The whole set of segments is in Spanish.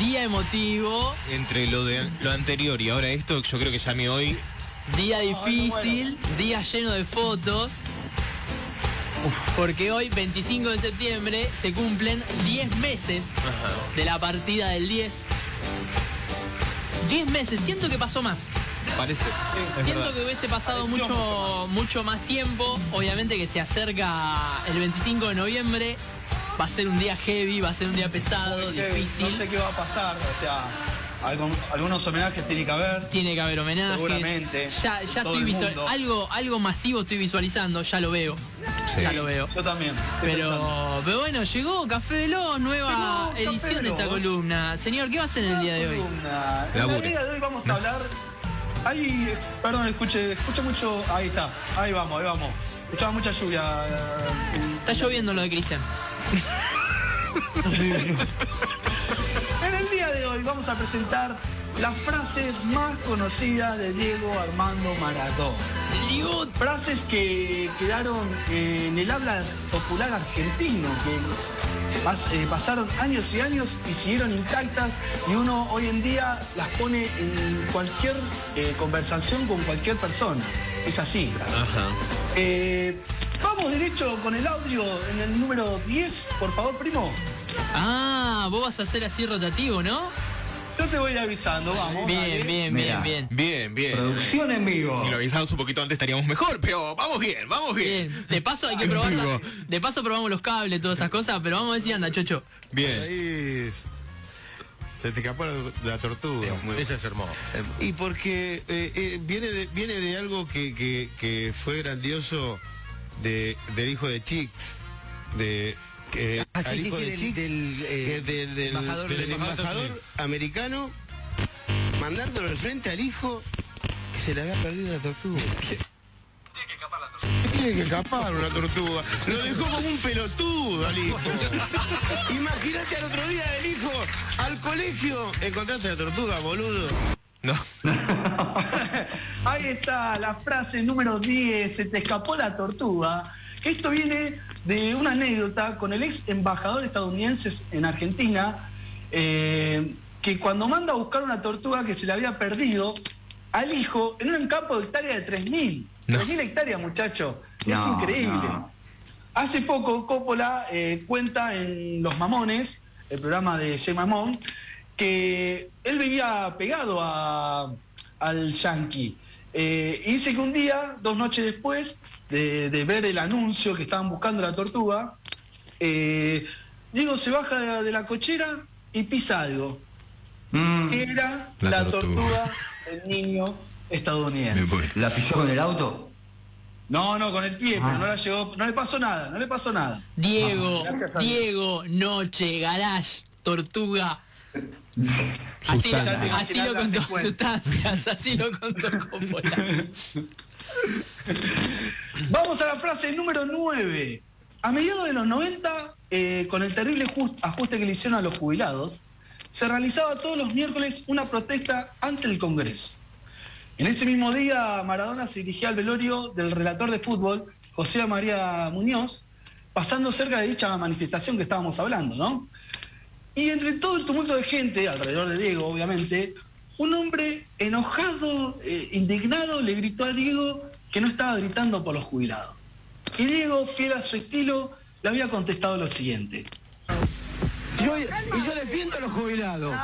Día emotivo, Entre lo de lo anterior y ahora esto, yo creo que ya me hoy. día difícil, día lleno de fotos. Porque hoy, 25 de septiembre, se cumplen 10 meses de la partida del 10. 10 meses, siento que pasó más. Parece. Es Siento verdad. que hubiese pasado mucho, mucho más tiempo. Obviamente que se acerca el 25 de noviembre. Va a ser un día heavy, va a ser un día pesado, Muy heavy. difícil. No sé qué va a pasar, o sea, algún- algunos homenajes tiene que haber. Tiene que haber homenajes. Seguramente. Ya, ya estoy el visual- algo, algo masivo estoy visualizando, ya lo veo. Sí. Ya lo veo. Yo también. Pero, pero bueno, llegó Café Veloz, nueva Llegó Café edición de esta Veloz. columna. Señor, ¿qué va a hacer en el día de hoy? Columna. En la Labure. día de hoy vamos a hablar. Ahí, perdón, escuche, escucha mucho. Ahí está, ahí vamos, ahí vamos. Escuchaba mucha lluvia. eh, Está lloviendo lo de Cristian. En el día de hoy vamos a presentar las frases más conocidas de Diego Armando Maradona. Frases que quedaron en el habla popular argentino, que pas- eh, pasaron años y años y siguieron intactas y uno hoy en día las pone en cualquier eh, conversación con cualquier persona. Es así. Ajá. Vamos derecho con el audio en el número 10, por favor, primo. Ah, vos vas a hacer así rotativo, ¿no? Yo te voy avisando, vamos. Bien, dale. bien, bien, bien. Bien, bien. Producción en vivo. Si lo avisamos un poquito antes estaríamos mejor, pero vamos bien, vamos bien. Bien, de paso hay que probar, de paso probamos los cables, todas esas cosas, pero vamos a ver si anda, chocho. Bien. Ahí se te escapó la, la tortuga. Ese es hermoso. Y porque eh, eh, viene, de, viene de algo que, que- que fue grandioso de, del hijo de Chix, de que Ah, sí, hijo sí, de del- del, eh, que del, del- embajador del del- embajador americano, mandándolo al frente al hijo que se le había perdido la tortuga. Tiene que escapar una tortuga. Lo dejó como un pelotudo al hijo. Imagínate al otro día el hijo al colegio. Encontraste la tortuga, boludo. No. Ahí está la frase número 10, se te escapó la tortuga. Esto viene de una anécdota con el ex embajador estadounidense en Argentina, eh, que cuando manda a buscar una tortuga que se le había perdido al hijo en un campo de hectárea de 3.000. No. 3.000 hectáreas, muchacho. Es increíble. no. Hace poco Coppola eh, cuenta en Los Mamones, el programa de J. Mamón, que él vivía pegado a- al Yankee. Eh, y dice que un día, dos noches después de, de ver el anuncio que estaban buscando la tortuga, eh, Diego se baja de, de la cochera y pisa algo. Mm, Que era La la, tortuga. del niño estadounidense. ¿La pisó con el auto? No, no, con el pie, Ah. pero no la llegó, no le pasó nada, no le pasó nada. Diego. Diego, noche, garage, tortuga. Así, lo- así contó sustancias, así lo contó Coppola. Vamos a la frase número 9. A mediados de los 90, eh, con el terrible just- ajuste que le hicieron a los jubilados, se realizaba todos los miércoles una protesta ante el Congreso. En ese mismo día, Maradona se dirigía al velorio del relator de fútbol, José María Muñoz, pasando cerca de dicha manifestación que estábamos hablando, ¿no? Y entre todo el tumulto de gente, alrededor de Diego, obviamente, un hombre enojado, eh, indignado, le gritó a Diego que no estaba gritando por los jubilados. Y Diego, fiel a su estilo, le había contestado lo siguiente. Yo, y yo defiendo a los jubilados.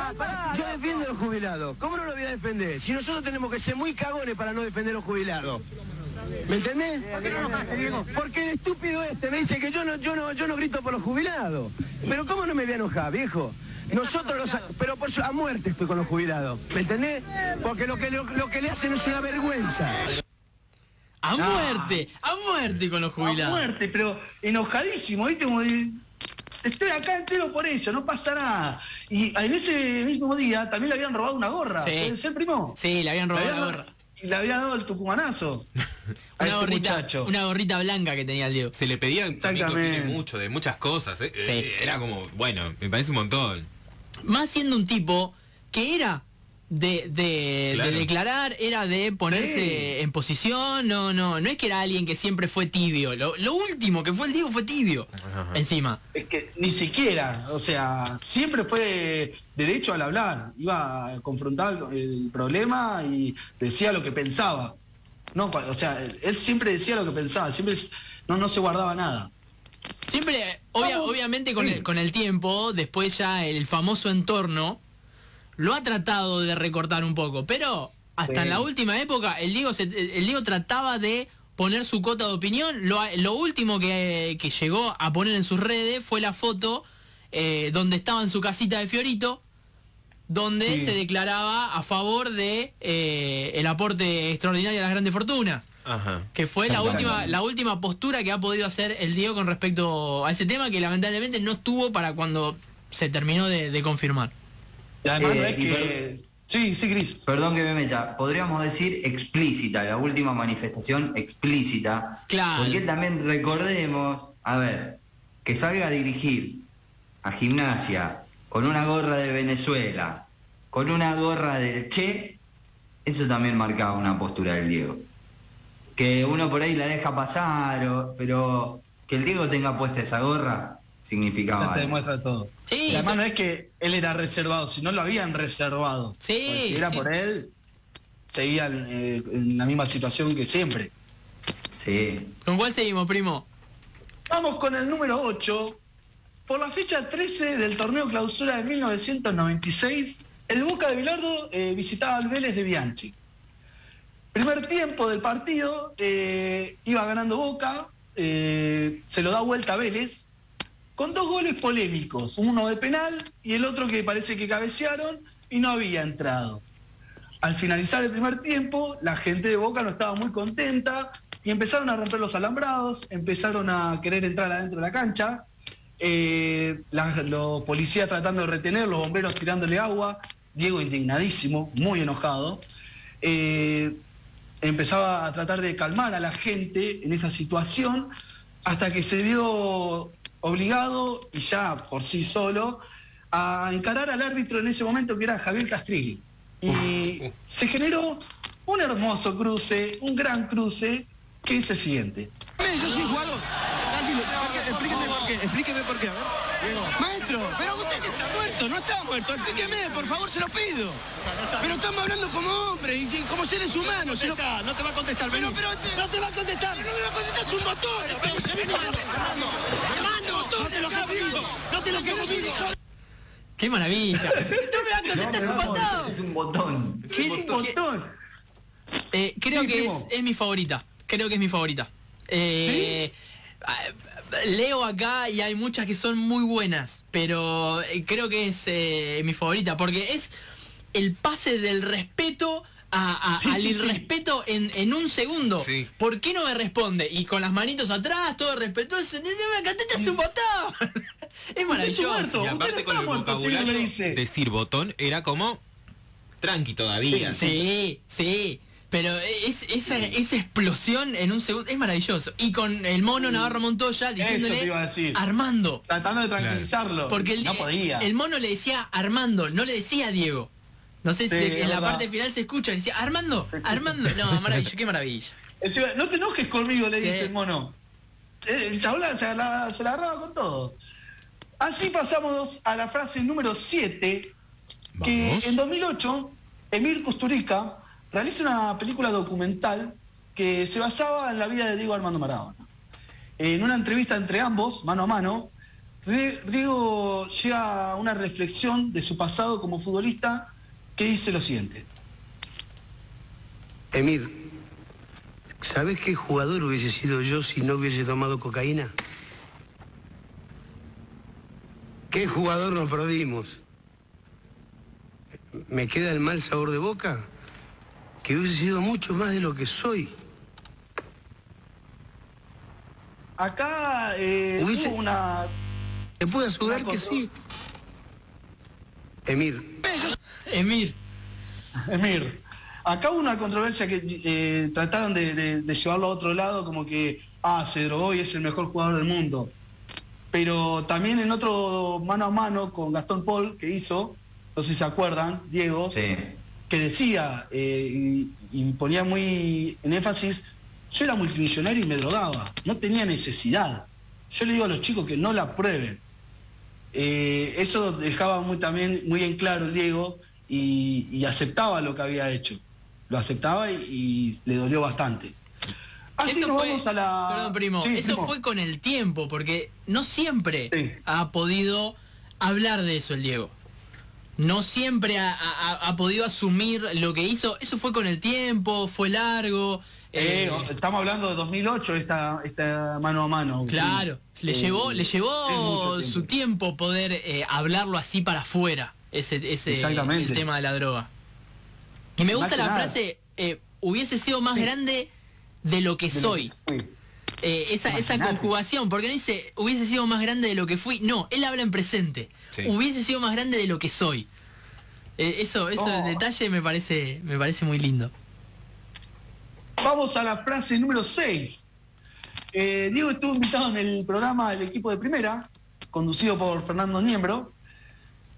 Yo defiendo a los jubilados. ¿Cómo no lo voy a defender? Si nosotros tenemos que ser muy cagones para no defender a los jubilados. ¿Me entendés? Porque el estúpido este me dice que yo no, yo no, yo no grito por los jubilados. Pero ¿cómo no me voy a enojar, viejo? Nosotros los, pero por su- a muerte estoy con los jubilados, ¿me entendés? Porque lo que, lo, lo que le hacen es una vergüenza. A muerte, a muerte con los A jubilados. muerte, pero enojadísimo, ¿viste? Como de, estoy acá entero por ello, no pasa nada. Y en ese mismo día también le habían robado una gorra. Sí. ¿Puede ser, primo? Sí, le habían robado habían- la gorra. Y le había dado el tucumanazo. a Una gorrita, muchacho. una gorrita blanca que tenía el Diego. Se le pedían también mucho de muchas cosas. ¿eh? Sí. Eh, Era como, bueno, me parece un montón. Más siendo un tipo que era de, de- Claro. de declarar, era de ponerse en posición, no, no, no es que era alguien que siempre fue tibio. Lo, lo último que fue el Diego fue tibio. Ajá. Encima. Es que ni siquiera, o sea, siempre fue derecho al hablar, iba a confrontar el problema y decía lo que pensaba. No, o sea, él siempre decía lo que pensaba, siempre no, no se guardaba nada. Siempre, obvia- obviamente con, sí. el, con el tiempo, después ya el famoso entorno lo ha tratado de recortar un poco, pero hasta Sí. en la última época el Diego, se- el Diego trataba de poner su cota de opinión. Lo, lo último que, que llegó a poner en sus redes fue la foto eh, donde estaba en su casita de Fiorito, donde Sí. se declaraba a favor de eh, el aporte extraordinario a las grandes fortunas. Ajá. Que fue la última, la última postura que ha podido hacer el Diego con respecto a ese tema que lamentablemente no estuvo para cuando se terminó de, de confirmar. Y además Eh, no es y que... Sí, sí, Cris. Perdón que me meta, podríamos decir explícita, la última manifestación explícita. Claro. Porque también recordemos, a ver, que salga a dirigir a gimnasia con una gorra de Venezuela, con una gorra de Che, eso también marcaba una postura del Diego. Que uno por ahí la deja pasar, o- pero que el Diego tenga puesta esa gorra significaba Ya te algo. demuestra todo. Sí, y además no es que él era reservado, sino lo habían reservado. Sí, Porque si era sí. por él, seguía eh, en la misma situación que siempre. Sí. ¿Con cuál seguimos, primo? Vamos con el número 8. Por la fecha 13 del torneo clausura de 1996, el Boca de Bilardo eh, visitaba al Vélez de Bianchi. Primer tiempo del partido, eh, iba ganando Boca, eh, se lo da vuelta a Vélez, con dos goles polémicos, uno de penal y el otro que parece que cabecearon y no había entrado. Al finalizar el primer tiempo, la gente de Boca no estaba muy contenta y empezaron a romper los alambrados, empezaron a querer entrar adentro de la cancha, eh, la- los policías tratando de retener, los bomberos tirándole agua, Diego indignadísimo, muy enojado. Eh, empezaba a tratar de calmar a la gente en esa situación hasta que se vio obligado y ya por sí solo a encarar al árbitro en ese momento que era Javier Castrilli. Y se generó un hermoso cruce, un gran cruce, que es el siguiente. Yo soy jugador. Tranquilo, explíqueme por qué, explíqueme por qué, a ver. Maestro, pero usted que está muerto, no está muerto, explíqueme, por favor, se lo pido. Pero estamos hablando como hombres y como seres humanos. No, no te va a contestar, pero, pero no te va a contestar, no me va a contestar, es un botón. Hermano, no te lo conmigo. ¡Qué maravilla! ¡No me! Es un botón. ¿Qué- Un montón. Eh, creo Sí, que es, es mi favorita. Creo que es mi favorita. Eh, ah, Leo acá y hay muchas que son muy buenas, pero eh, creo que es eh, mi favorita porque es el pase del respeto a- a- Sí, al irrespeto en, en un segundo. ¿Por qué no me responde? Y con las manitos atrás, todo respetuoso. ¡No me contestas un botón! es maravilloso. Y aparte con el vocabulario, decir botón era como tranqui todavía. Sí, sí. Pero es, esa, esa explosión en un segundo es maravilloso. Y con el mono Navarro Montoya diciéndole. Armando. Tratando de tranquilizarlo. Porque el, no podía. el mono le decía Armando, no le decía Diego. No sé si Sí, en la verdad. parte final se escucha, le decía Armando, Armando. No, maravilloso, qué maravilla. No te enojes conmigo, le Sí. dice el mono. Eh, El chabón se la, se la agarraba con todo. Así pasamos a la frase número 7, que en 2008 Emir Kusturica realiza una película documental que se basaba en la vida de Diego Armando Maradona. En una entrevista entre ambos, mano a mano, Diego llega a una reflexión de su pasado como futbolista que dice lo siguiente. Emir, ¿sabes qué jugador hubiese sido yo si no hubiese tomado cocaína? ¿Qué jugador nos perdimos? ¿Me queda el mal sabor de boca? Que hubiese sido mucho más de lo que soy. Acá eh, Hubiese- hubo una Te puedo asegurar que sí. Emir, Emir. Emir, acá hubo una controversia que eh, trataron de, de- de llevarlo a otro lado, como que, ah, se drogó y es el mejor jugador del mundo. Pero también en otro mano a mano con Gastón Paul que hizo, no sé si se acuerdan, Diego, Sí. que decía eh, y, y ponía muy en énfasis, yo era multimillonario y me drogaba, no tenía necesidad. Yo le digo a los chicos que no la prueben. Eh, eso dejaba muy, también muy en claro Diego y, y aceptaba lo que había hecho. Lo aceptaba y, y le dolió bastante. Así Eso nos fue, vamos a la... perdón primo, Sí, eso primo. fue con el tiempo, porque no siempre Sí. ha podido hablar de eso el Diego. No siempre ha, ha- ha podido asumir lo que hizo. Eso fue con el tiempo, fue largo. Eh, eh, estamos hablando de 2008, esta, esta mano a mano. claro, le Eh, llevó, le llevó su tiempo poder hablarlo así para afuera, ese, ese el tema de la droga. Y me Más gusta la nada. frase, hubiese sido más grande de lo que de lo soy. que. Eh, esa, esa conjugación, porque no dice hubiese sido más grande de lo que fui, no, él habla en presente. Sí. Hubiese sido más grande de lo que soy. Eh, eso, eso Oh. detalle me parece, me parece muy lindo. Vamos a la frase número 6. Diego estuvo invitado en el programa del equipo de primera, conducido por Fernando Niembro.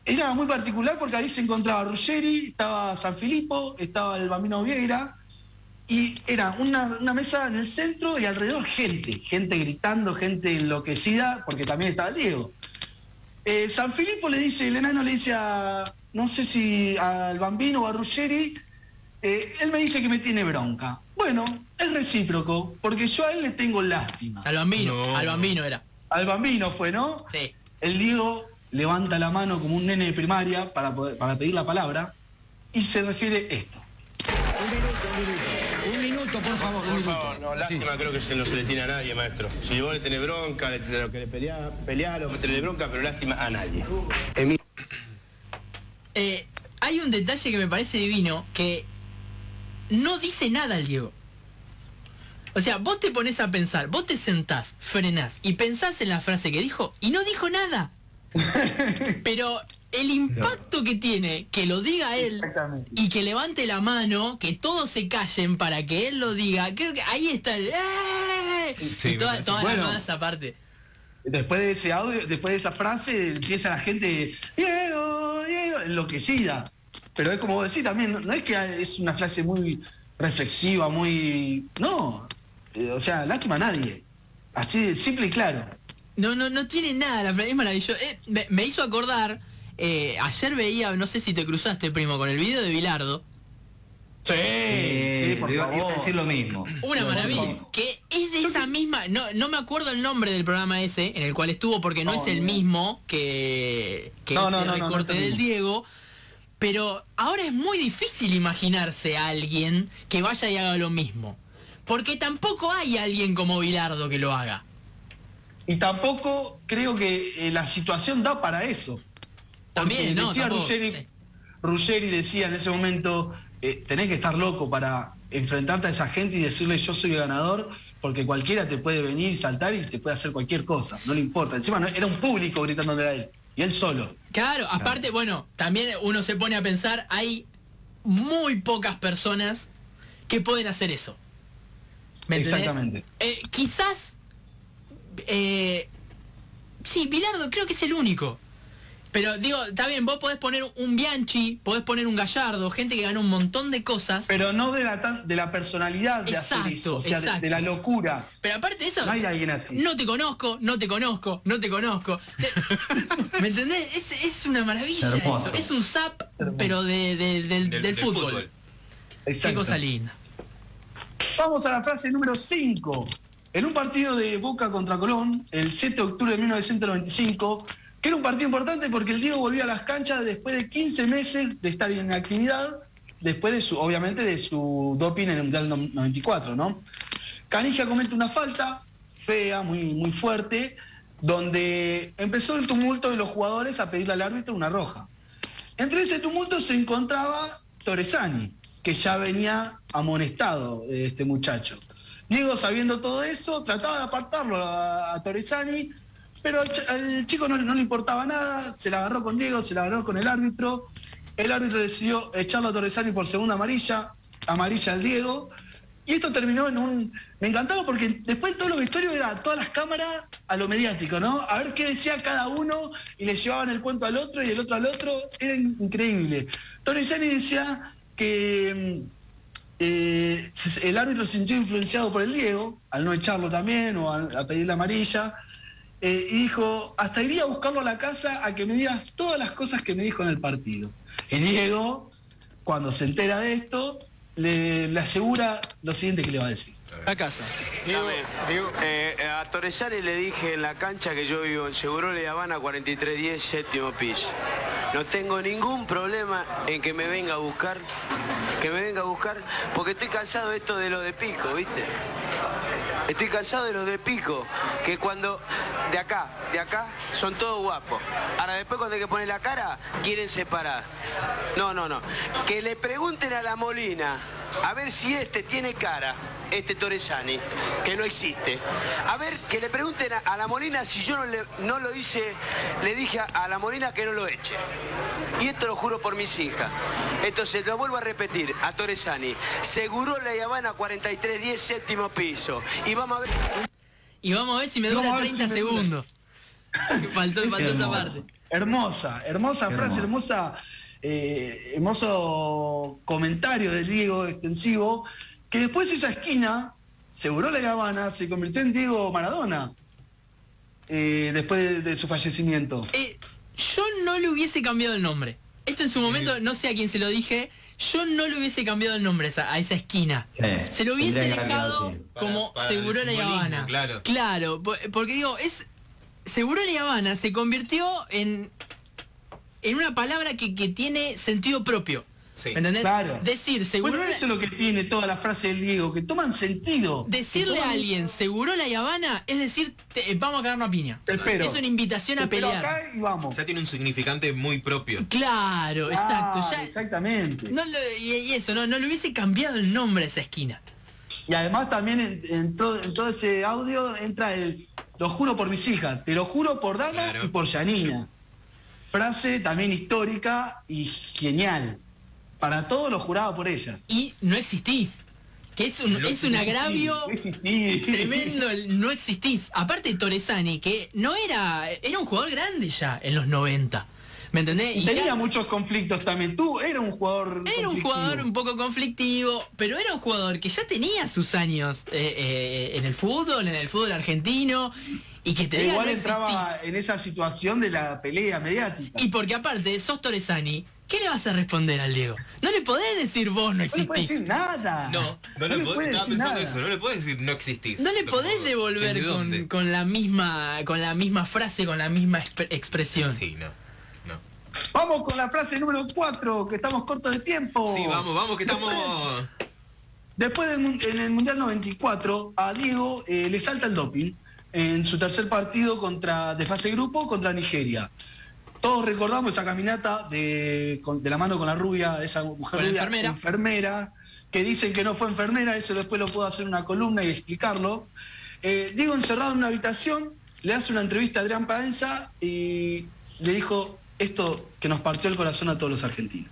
Era muy particular porque ahí se encontraba Ruggeri, estaba San Filippo, estaba el Bambino Vieira, y era una, una mesa en el centro y alrededor gente, gente gritando, gente enloquecida, porque también estaba Diego. Eh, San Filippo le dice, el enano le dice a, no sé si al Bambino o a Ruggeri, eh, él me dice que me tiene bronca. Bueno, es recíproco, porque yo a él le tengo lástima. Al bambino, No. al bambino era. Al Bambino fue, ¿no? Sí. El Diego levanta la mano como un nene de primaria para, poder- para pedir la palabra y se refiere esto. Un minuto, por favor, un Por minuto. favor, no, lástima creo que se no se le tiene a nadie, maestro. Si vos le tenés bronca, le tenés que le pelear, pelear o meterle bronca, pero lástima a nadie. Eh, hay un detalle que me parece divino, que no dice nada el Diego. O sea, vos te pones a pensar, vos te sentás, frenás y pensás en la frase que dijo y no dijo nada. Pero el impacto que tiene que lo diga él y que levante la mano, que todos se callen para que él lo diga, creo que ahí está el... ¡eh! Sí, y me toda, parece- toda Bueno. la masa aparte. Después de ese audio, después de esa frase, empieza la gente, Diego, Diego, enloquecida. Pero es como vos decís también, no, no es que es una frase muy reflexiva, muy... No, Eh, o sea, lástima a nadie. Así de simple y claro. No, no, no tiene nada, la frase es maravilloso. Eh, me, me hizo acordar, eh, ayer veía, no sé si te cruzaste, primo, con el video de Bilardo. Sí, Eh, sí, por iba, iba a favor. decir lo mismo. Una maravilla. Que es de esa misma. No, no me acuerdo el nombre del programa ese en el cual estuvo porque no, No, es el mismo que, que No, no, no, no, no recorte el del. Diego. Pero ahora es muy difícil imaginarse a alguien que vaya y haga lo mismo. Porque tampoco hay alguien como Bilardo que lo haga. Y tampoco creo que eh, la situación da para eso. También, Porque ¿no? decía Tampoco, Ruggeri, sí. Ruggeri decía en ese momento, eh, tenés que estar loco para enfrentarte a esa gente y decirle yo soy el ganador, porque cualquiera te puede venir, saltar y te puede hacer cualquier cosa, no le importa. Encima no- era un público gritándole a él, y él solo. Claro, aparte, bueno, también uno se pone a pensar, hay muy pocas personas que pueden hacer eso. Exactamente. Eh, quizás, eh, sí, Bilardo creo que es el único. Pero digo, está bien, vos podés poner un Bianchi, podés poner un Gallardo, gente que ganó un montón de cosas. Pero, Pero no de la, de la personalidad de hacer Exacto, eso, o sea, de- exacto. de, la locura. aparte de eso, No hay alguien así. no te conozco, no te conozco, no te conozco. ¿Me entendés? Es, es una maravilla eso. Es un zap, pero de, de- del, Del- del del fútbol. fútbol. Qué cosa linda. Vamos a la frase número 5. En un partido de Boca contra Colón, el 7 de octubre de 1995, que era un partido importante porque el Diego volvió a las canchas después de 15 meses de estar en actividad, después de su, obviamente, de su doping en el Mundial no- 94, ¿no? Canija comete una falta fea, muy, muy fuerte, donde empezó el tumulto de los jugadores a pedirle al árbitro una roja. Entre ese tumulto se encontraba Torresani, que ya venía amonestado este muchacho. Diego, sabiendo todo eso, trataba de apartarlo a, a Torresani, pero al ch- al chico no, no le importaba nada, se la agarró con Diego, se la agarró con el árbitro. El árbitro decidió echarlo a Torresani por segunda amarilla, amarilla al Diego. Y esto terminó en un... Me encantaba porque después todo lo vestuarios era todas las cámaras a lo mediático, ¿no? A ver qué decía cada uno y le llevaban el cuento al otro y el otro al otro. Era in- increíble. Torresani decía que mm, eh, el árbitro se sintió influenciado por el Diego, al no echarlo también o a, a pedir la amarilla, eh, y dijo, hasta iría a buscarlo a la casa a que me digas todas las cosas que me dijo en el partido. Y Diego, cuando se entera de esto, le, le asegura lo siguiente que le va a decir. La casa. Diego, eh, a Torresani le dije en la cancha que yo vivo en Seguro de Habana 4310, séptimo piso. No tengo ningún problema en que me venga a buscar, que me venga a buscar, porque estoy cansado de esto de lo de pico, ¿viste? Estoy cansado de los de pico, que cuando de acá, de acá, son todos guapos. Ahora después cuando hay que poner la cara, quieren separar. No, no, no. Que le pregunten a la Molina, a ver si este tiene cara, este Torresani, que no existe. A ver, que le pregunten a, la Molina si yo no, le- no lo hice, le dije a, a la Molina que no lo eche. Y esto lo juro por mis hijas. Entonces lo vuelvo a repetir, a Torresani. Seguro la Habana 4310, séptimo piso. Y vamos a ver. Y vamos a ver si me dura vamos a ver 30 si me dura. segundos. faltó Es faltó esa parte. Hermosa, hermosa Qué frase, hermoso. hermosa, eh, hermoso comentario del Diego extensivo, que después esa esquina, seguro la Habana, se convirtió en Diego Maradona, eh, después de, de su fallecimiento. Eh, yo no le hubiese cambiado el nombre. Esto en su momento, no sé a quién se lo dije, yo no le hubiese cambiado el nombre a esa, a esa esquina. Sí, Se lo hubiese dejado como Para- para el Segurola y Habana. claro. Claro, po- porque digo, es y Habana se convirtió en en una palabra que, que tiene sentido propio. Sí. ¿Me entendés? Claro. Decir Bueno, Segurola eso es lo que tiene toda la frase del Diego, que toman sentido. Decirle a alguien Segurola y Habana es decir, te- eh, vamos a cagarnos a piña. Te espero. Es una invitación Te a pelear. acá y vamos. Ya tiene un significante muy propio. Claro, exacto. Ya- Exactamente. no lo- y, y eso, no, no le hubiese cambiado el nombre a esa esquina. Y además también en, en todo, en todo ese audio entra el lo juro por mis hijas, te lo juro por Dana Claro. y por Yanina. Frase también histórica y genial. Para todos lo juraba por ella. Y no existís. Que es un, No es un agravio No tremendo, el no existís. Aparte Torresani, que no era. Era un jugador grande ya en los 90. ¿Me entendés? Y tenía ya- muchos conflictos también. Tú era un jugador. Era un jugador un poco conflictivo, pero era un jugador que ya tenía sus años eh, eh, en el fútbol, en el fútbol argentino, y que te diga igual no entraba en esa situación de la pelea mediática. Y porque aparte, sos Torresani, ¿qué le vas a responder al Diego? No le podés decir vos no no le existís. decir nada. No, no, le, puede, estaba decir pensando nada. eso, no le puedes decir no existís. No le podés devolver ¿Desde con, la misma con la misma frase, con la misma expre- expresión. Sí, no. No. Vamos con la frase número 4, que estamos cortos de tiempo. Sí, vamos, vamos, que estamos. Después del, en el Mundial 94, a Diego eh, le salta el doping en su tercer partido contra de fase grupo contra Nigeria. Todos recordamos esa caminata de, con- de la mano con la rubia, esa mujer rubia, enfermera. enfermera, que dicen que no fue enfermera, eso después lo puedo hacer en una columna y explicarlo. Eh, Diego encerrado en una habitación, le hace una entrevista a Adrián Paenza y le dijo esto que nos partió el corazón a todos los argentinos.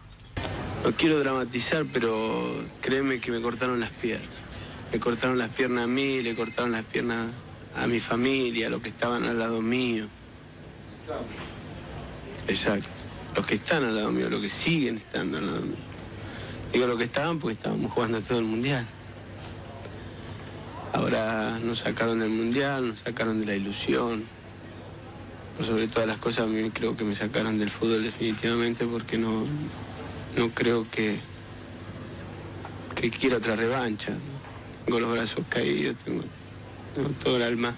No quiero dramatizar, pero créeme que me cortaron las piernas. Me cortaron las piernas a mí, le cortaron las piernas a mi familia, a los que estaban al lado mío. Exacto. Los que están al lado mío, los que siguen estando al lado mío. Digo los que estaban porque estábamos jugando todo el mundial. Ahora nos sacaron del mundial, nos sacaron de la ilusión. Por sobre todas las cosas, a mí creo que me sacaron del fútbol definitivamente porque no, no creo que, que quiera otra revancha. Tengo los brazos caídos, tengo, tengo todo el alma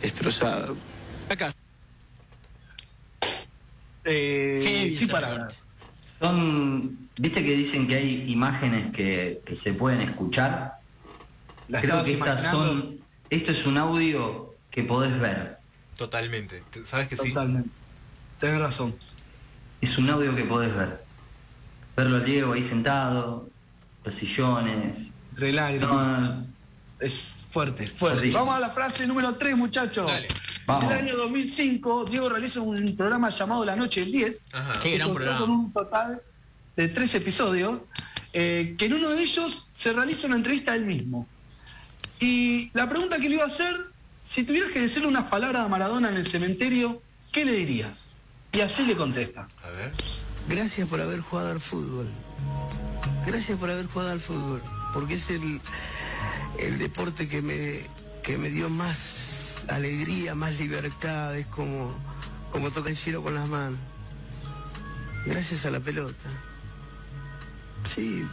destrozado. La casa. Eh, sí, para. Son, viste que dicen que hay imágenes que, que se pueden escuchar. La Creo que estas imaginando son, esto es un audio que podés ver. Totalmente. ¿Sabes que sí? Totalmente. Tenés razón. Es un audio que podés ver. Verlo al Diego ahí sentado, los sillones. Lágrimas. No, Es fuerte, fuerte. Vamos a la frase número 3, muchachos. Dale. Vamos. En el año 2005, Diego realiza un programa llamado La Noche del 10. Ajá. Qué que gran contó programa. Con un total de tres episodios, eh, que en uno de ellos se realiza una entrevista a él mismo. Y la pregunta que le iba a hacer, si tuvieras que decirle unas palabras a Maradona en el cementerio, ¿qué le dirías? Y así le contesta. A ver. gracias por haber jugado al fútbol. Gracias por haber jugado al fútbol, porque es el, el deporte que me, que me dio más alegría, más libertad, es como, como toca el cielo con las manos. Gracias a la pelota. Sí,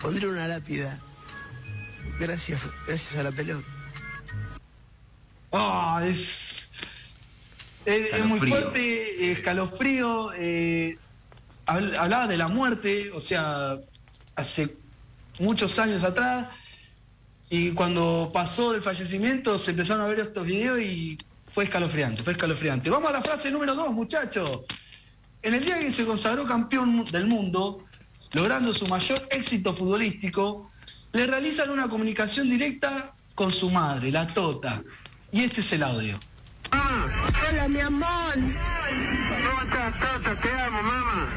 pondré una lápida. Gracias, gracias a la pelota. Ah, es, es, es muy fuerte, escalofrío. eh, habl- hablaba de la muerte, o sea, hace muchos años atrás. Y cuando pasó el fallecimiento se empezaron a ver estos videos y fue escalofriante, fue escalofriante. Vamos a la frase número dos, muchachos. En el día que se consagró campeón del mundo, logrando su mayor éxito futbolístico, le realizan una comunicación directa con su madre, la Tota. Y este es el audio. Hola, mi amor. ¿Cómo estás, Tata? Te amo, mamá.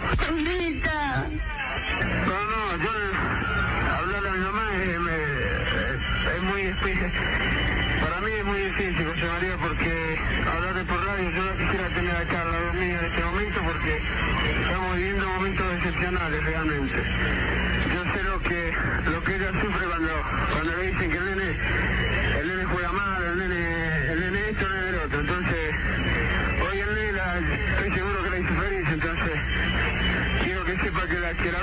Linda. No, no, yo hablar a mi mamá me- es muy difícil. Para mí es muy difícil, José María, porque hablar por radio, yo no quisiera tener lado mío en este momento porque estamos viviendo momentos excepcionales realmente. Yo sé lo que, lo que ella sufre cuando, cuando le dicen que el nene, el nene juega mal, el nene, el nene esto, el nene el otro. Entonces, hoy el nene la- estoy seguro que la hizo entonces quiero que sepa que la, que la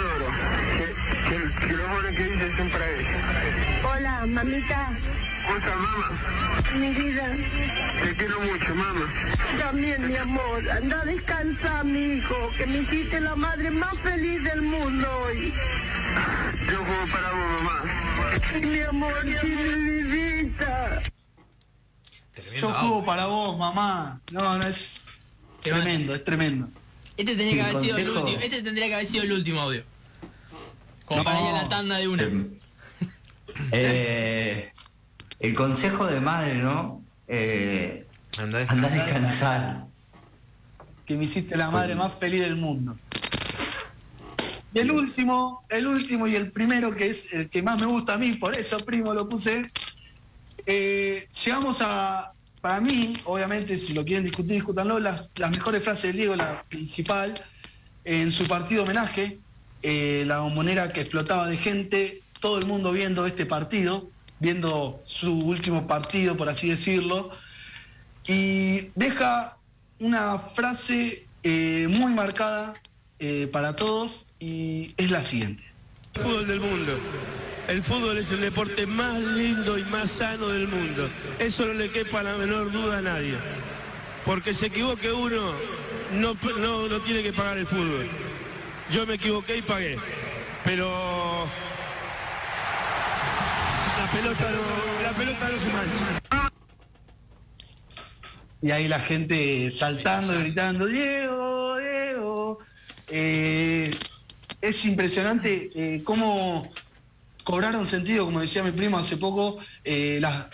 que, dice ella. Hola, mamita. ¿Cómo estás, mamá? Mi vida. Te quiero mucho, mamá. También, mi amor. Anda a descansar, mi hijo. Que me hiciste la madre más feliz del mundo hoy. Yo juego para vos, mamá. Mi amor, sí, mi vidita. Yo juego para vos, mamá. No, no es tremendo, es tremendo. Este tendría que haber sido el último. Este tendría que haber sido el último audio. Como para ir a la tanda de una. Eh, el consejo de madre, ¿no? Eh, Anda a descansar. descansar. Que me hiciste la madre más feliz del mundo. Y el último, el último y el primero, que es el que más me gusta a mí, por eso, primo, lo puse. Eh, llegamos a, para mí, obviamente, si lo quieren discutir, discútanlo, las, las mejores frases de Diego, la principal, en su partido homenaje, eh, la bombonera que explotaba de gente, todo el mundo viendo este partido, viendo su último partido, por así decirlo, y deja una frase eh, muy marcada eh, para todos y es la siguiente. El fútbol del mundo. El fútbol es el deporte más lindo y más sano del mundo. Eso no le quepa la menor duda a nadie. Porque se equivoque uno, no, no, no tiene que pagar el fútbol. Yo me equivoqué y pagué. Pero la pelota no, la pelota no se mancha. Y ahí la gente saltando, gritando, Diego, Diego. Eh, es impresionante eh, cómo cobraron sentido, como decía mi primo hace poco, eh, las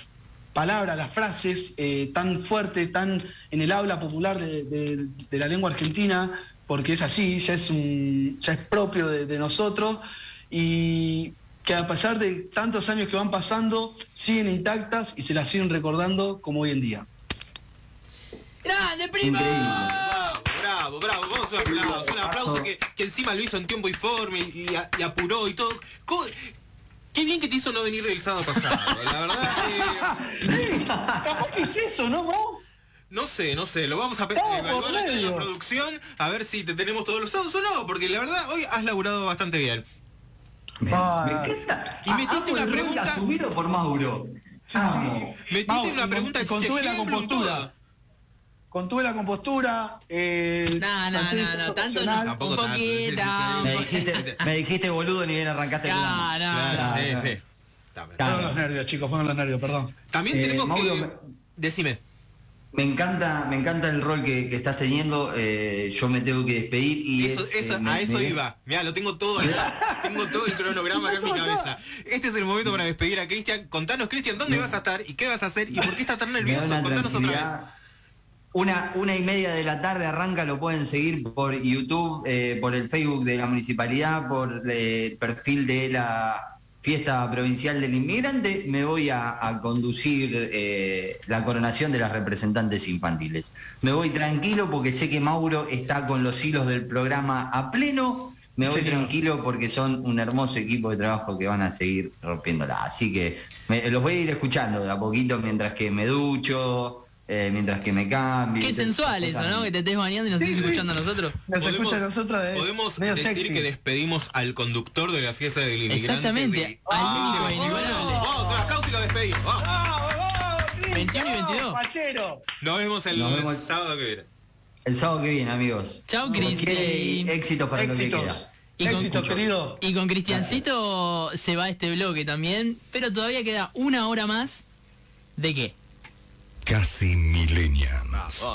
palabras, las frases tan fuertes, tan en el habla popular de la lengua argentina, porque es así, ya es, un, ya es propio de, de nosotros, y que a pesar de tantos años que van pasando, siguen intactas y se las siguen recordando como hoy en día. ¡Grande, primo! Increíble. Bravo, bravo, vamos a un aplauso, un aplauso que, que encima lo hizo en tiempo y forma y, y a- y apuró y todo. ¿Cómo- Qué bien que te hizo no venir el sábado pasado, la verdad. eh, Capaz que es eso, ¿no, Mo? No sé, no sé, lo vamos a evaluar acá en la producción a ver si te tenemos todos los sábados o no, porque la verdad hoy has laburado bastante bien. Me, Ah. me encanta. Y metiste Amo una el rol pregunta- asumido por Mauro. Amo. Metiste Mau, una pregunta con- contuve la compostura. Contuve la compostura. Eh, No, no, no, no, tanto no. Tampoco Un sí, sí, sí, poquito. sí, Me sí. dijiste, me dijiste boludo ni bien arrancaste el. No, no, Claro, no. sí, no. sí. También. Fueron los nervios, chicos, fueron los nervios, perdón. También Eh, tenemos Mauro, que... me- Decime. Me encanta, me encanta el rol que, que estás teniendo. eh, yo me tengo que despedir y Eso, es, eso, eh, me- a eso me- iba. Mirá, lo tengo todo acá. tengo todo el cronograma acá en mi cabeza. Este es el momento para despedir a Cristian. Contanos, Cristian, ¿dónde vas a estar y qué vas a hacer y por qué estás tan nervioso? una Contanos otra vez. Una, una y media de la tarde arranca, lo pueden seguir por YouTube, eh, por el Facebook de la municipalidad, por eh, el perfil de la fiesta provincial del inmigrante, me voy a, a conducir eh, la coronación de las representantes infantiles. Me voy tranquilo porque sé que Mauro está con los hilos del programa a pleno. Me voy tranquilo porque son un hermoso equipo de trabajo que van a seguir rompiéndola. Así que me- los voy a ir escuchando de a poquito mientras que me ducho, eh, mientras que me cambio. Qué sensual eso. ¿no? Que te estés bañando y nos Sí, estés sí. escuchando a nosotros. Nos Podemos- escucha a nosotros de Podemos medio decir sexy. que despedimos al conductor de la fiesta del inmigrante. Exactamente, de- al 21. inigualable. Vamos, un aplauso y lo despedimos. Vamos. ¡Vamos, vamos, Cristian! 21 y 22. Pachero! Nos vemos el Nos vemos. sábado que viene. El sábado que viene, amigos. Chau, Como Cristi. quiere, y Éxitos para lo que Éxitos. queda. Y con- Éxito, querido. Y con Cristiancito se va este bloque también, pero todavía queda una hora más. ¿De qué? Casi Millennials.